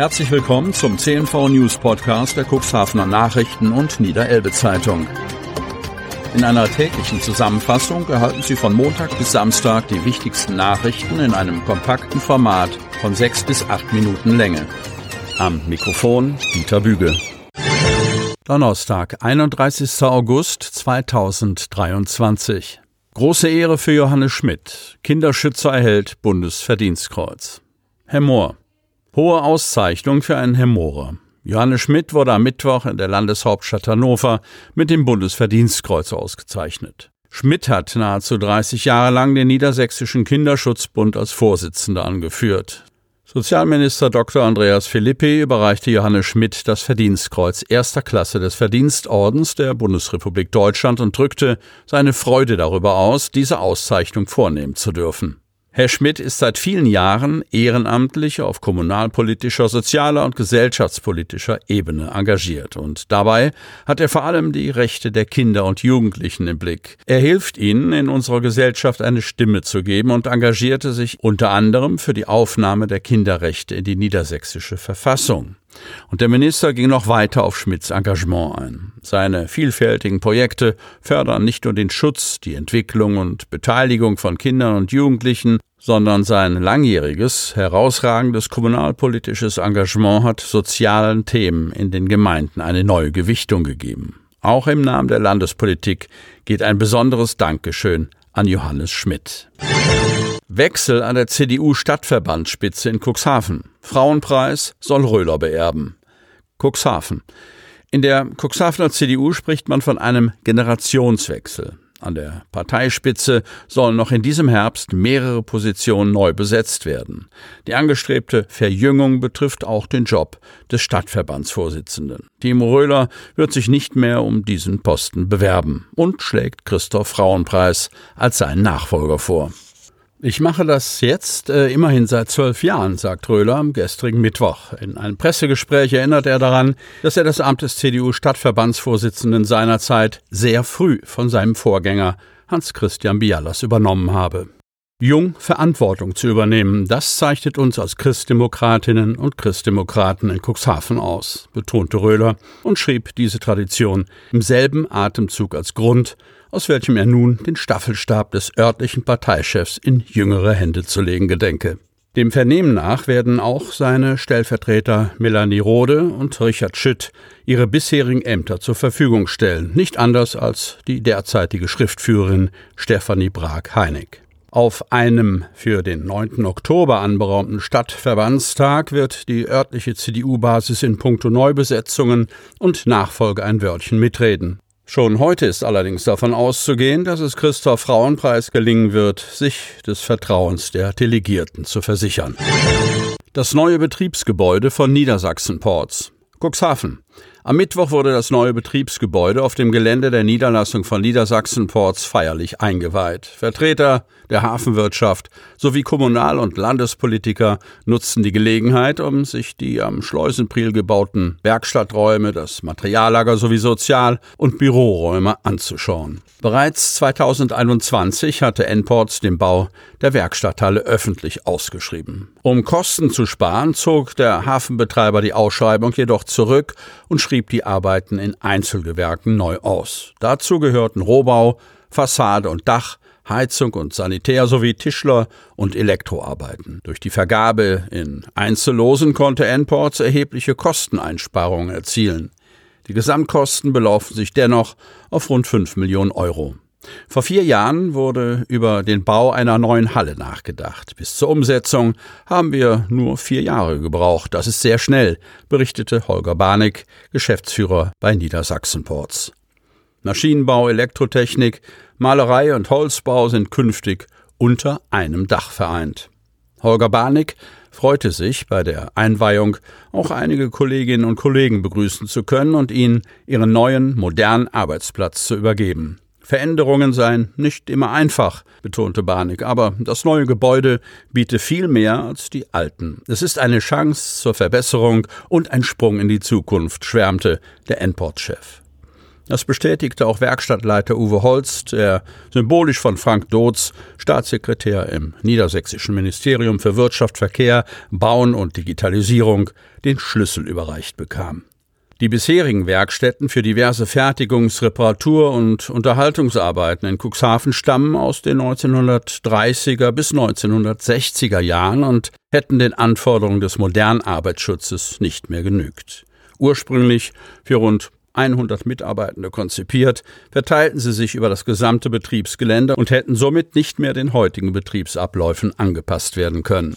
Herzlich willkommen zum CNV News Podcast der Cuxhavener Nachrichten und Niederelbe Zeitung. In einer täglichen Zusammenfassung erhalten Sie von Montag bis Samstag die wichtigsten Nachrichten in einem kompakten Format von sechs bis acht Minuten Länge. Am Mikrofon Dieter Büge. Donnerstag, 31. August 2023. Große Ehre für Johannes Schmidt. Kinderschützer erhält Bundesverdienstkreuz. Herr Mohr. Hohe Auszeichnung für einen Hämorer. Johannes Schmidt wurde am Mittwoch in der Landeshauptstadt Hannover mit dem Bundesverdienstkreuz ausgezeichnet. Schmidt hat nahezu 30 Jahre lang den Niedersächsischen Kinderschutzbund als Vorsitzender angeführt. Sozialminister Dr. Andreas Philippi überreichte Johannes Schmidt das Verdienstkreuz erster Klasse des Verdienstordens der Bundesrepublik Deutschland und drückte seine Freude darüber aus, diese Auszeichnung vornehmen zu dürfen. Herr Schmidt ist seit vielen Jahren ehrenamtlich auf kommunalpolitischer, sozialer und gesellschaftspolitischer Ebene engagiert und dabei hat er vor allem die Rechte der Kinder und Jugendlichen im Blick. Er hilft ihnen, in unserer Gesellschaft eine Stimme zu geben und engagierte sich unter anderem für die Aufnahme der Kinderrechte in die niedersächsische Verfassung. Und der Minister ging noch weiter auf Schmidts Engagement ein. Seine vielfältigen Projekte fördern nicht nur den Schutz, die Entwicklung und Beteiligung von Kindern und Jugendlichen, sondern sein langjähriges, herausragendes kommunalpolitisches Engagement hat sozialen Themen in den Gemeinden eine neue Gewichtung gegeben. Auch im Namen der Landespolitik geht ein besonderes Dankeschön an Johannes Schmidt. Wechsel an der CDU-Stadtverbandsspitze in Cuxhaven. Frauenpreis soll Röhler beerben. Cuxhaven. In der Cuxhavener CDU spricht man von einem Generationswechsel. An der Parteispitze sollen noch in diesem Herbst mehrere Positionen neu besetzt werden. Die angestrebte Verjüngung betrifft auch den Job des Stadtverbandsvorsitzenden. Timo Röhler wird sich nicht mehr um diesen Posten bewerben und schlägt Christoph Frauenpreis als seinen Nachfolger vor. Ich mache das jetzt äh, immerhin seit zwölf Jahren, sagt Röhler am gestrigen Mittwoch. In einem Pressegespräch erinnert er daran, dass er das Amt des CDU-Stadtverbandsvorsitzenden seinerzeit sehr früh von seinem Vorgänger Hans-Christian Bialas übernommen habe. Jung Verantwortung zu übernehmen, das zeichnet uns als Christdemokratinnen und Christdemokraten in Cuxhaven aus, betonte Röhler und schrieb diese Tradition im selben Atemzug als Grund, aus welchem er nun den Staffelstab des örtlichen Parteichefs in jüngere Hände zu legen gedenke. Dem Vernehmen nach werden auch seine Stellvertreter Melanie Rode und Richard Schütt ihre bisherigen Ämter zur Verfügung stellen, nicht anders als die derzeitige Schriftführerin Stefanie Brag-Heinig. Auf einem für den 9. Oktober anberaumten Stadtverbandstag wird die örtliche CDU-Basis in puncto Neubesetzungen und Nachfolge ein Wörtchen mitreden. Schon heute ist allerdings davon auszugehen, dass es Christoph Frauenpreis gelingen wird, sich des Vertrauens der Delegierten zu versichern. Das neue Betriebsgebäude von Niedersachsen Ports. Cuxhaven. Am Mittwoch wurde das neue Betriebsgebäude auf dem Gelände der Niederlassung von Niedersachsen Ports feierlich eingeweiht. Vertreter der Hafenwirtschaft sowie Kommunal- und Landespolitiker nutzten die Gelegenheit, um sich die am Schleusenpriel gebauten Werkstatträume, das Materiallager sowie Sozial- und Büroräume anzuschauen. Bereits 2021 hatte Enports den Bau der Werkstatthalle öffentlich ausgeschrieben. Um Kosten zu sparen, zog der Hafenbetreiber die Ausschreibung jedoch zurück und schrieb die Arbeiten in Einzelgewerken neu aus. Dazu gehörten Rohbau, Fassade und Dach, Heizung und Sanitär sowie Tischler- und Elektroarbeiten. Durch die Vergabe in Einzellosen konnte Enports erhebliche Kosteneinsparungen erzielen. Die Gesamtkosten belaufen sich dennoch auf rund 5 Millionen Euro. Vor vier Jahren wurde über den Bau einer neuen Halle nachgedacht. Bis zur Umsetzung haben wir nur vier Jahre gebraucht. Das ist sehr schnell, berichtete Holger Barnick, Geschäftsführer bei Niedersachsen Ports. Maschinenbau, Elektrotechnik, Malerei und Holzbau sind künftig unter einem Dach vereint. Holger Barnick freute sich, bei der Einweihung auch einige Kolleginnen und Kollegen begrüßen zu können und ihnen ihren neuen, modernen Arbeitsplatz zu übergeben. Veränderungen seien nicht immer einfach, betonte Barnick, aber das neue Gebäude biete viel mehr als die alten. Es ist eine Chance zur Verbesserung und ein Sprung in die Zukunft, schwärmte der Endport-Chef. Das bestätigte auch Werkstattleiter Uwe Holst, der symbolisch von Frank Dotz, Staatssekretär im Niedersächsischen Ministerium für Wirtschaft, Verkehr, Bauen und Digitalisierung, den Schlüssel überreicht bekam. Die bisherigen Werkstätten für diverse Fertigungs-, Reparatur- und Unterhaltungsarbeiten in Cuxhaven stammen aus den 1930er bis 1960er Jahren und hätten den Anforderungen des modernen Arbeitsschutzes nicht mehr genügt. Ursprünglich für rund 100 Mitarbeitende konzipiert, verteilten sie sich über das gesamte Betriebsgelände und hätten somit nicht mehr den heutigen Betriebsabläufen angepasst werden können.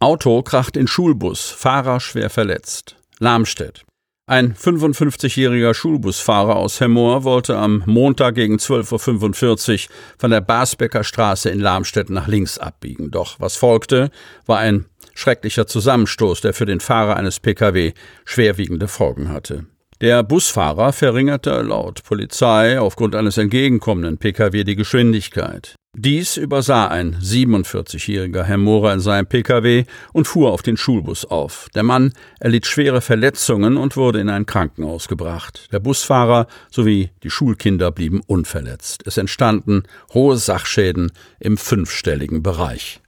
Auto kracht in Schulbus, Fahrer schwer verletzt. Lamstedt. Ein 55-jähriger Schulbusfahrer aus Hemmoor wollte am Montag gegen 12.45 Uhr von der Basbecker Straße in Lamstedt nach links abbiegen. Doch was folgte, war ein schrecklicher Zusammenstoß, der für den Fahrer eines Pkw schwerwiegende Folgen hatte. Der Busfahrer verringerte laut Polizei aufgrund eines entgegenkommenden Pkw die Geschwindigkeit. Dies übersah ein 47-jähriger Herr Mohrer in seinem Pkw und fuhr auf den Schulbus auf. Der Mann erlitt schwere Verletzungen und wurde in ein Krankenhaus gebracht. Der Busfahrer sowie die Schulkinder blieben unverletzt. Es entstanden hohe Sachschäden im fünfstelligen Bereich.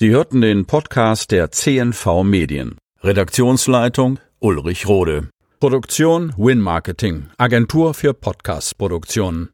Sie hörten den Podcast der CNV Medien. Redaktionsleitung Ulrich Rode. Produktion Win Marketing, Agentur für Podcast-Produktionen.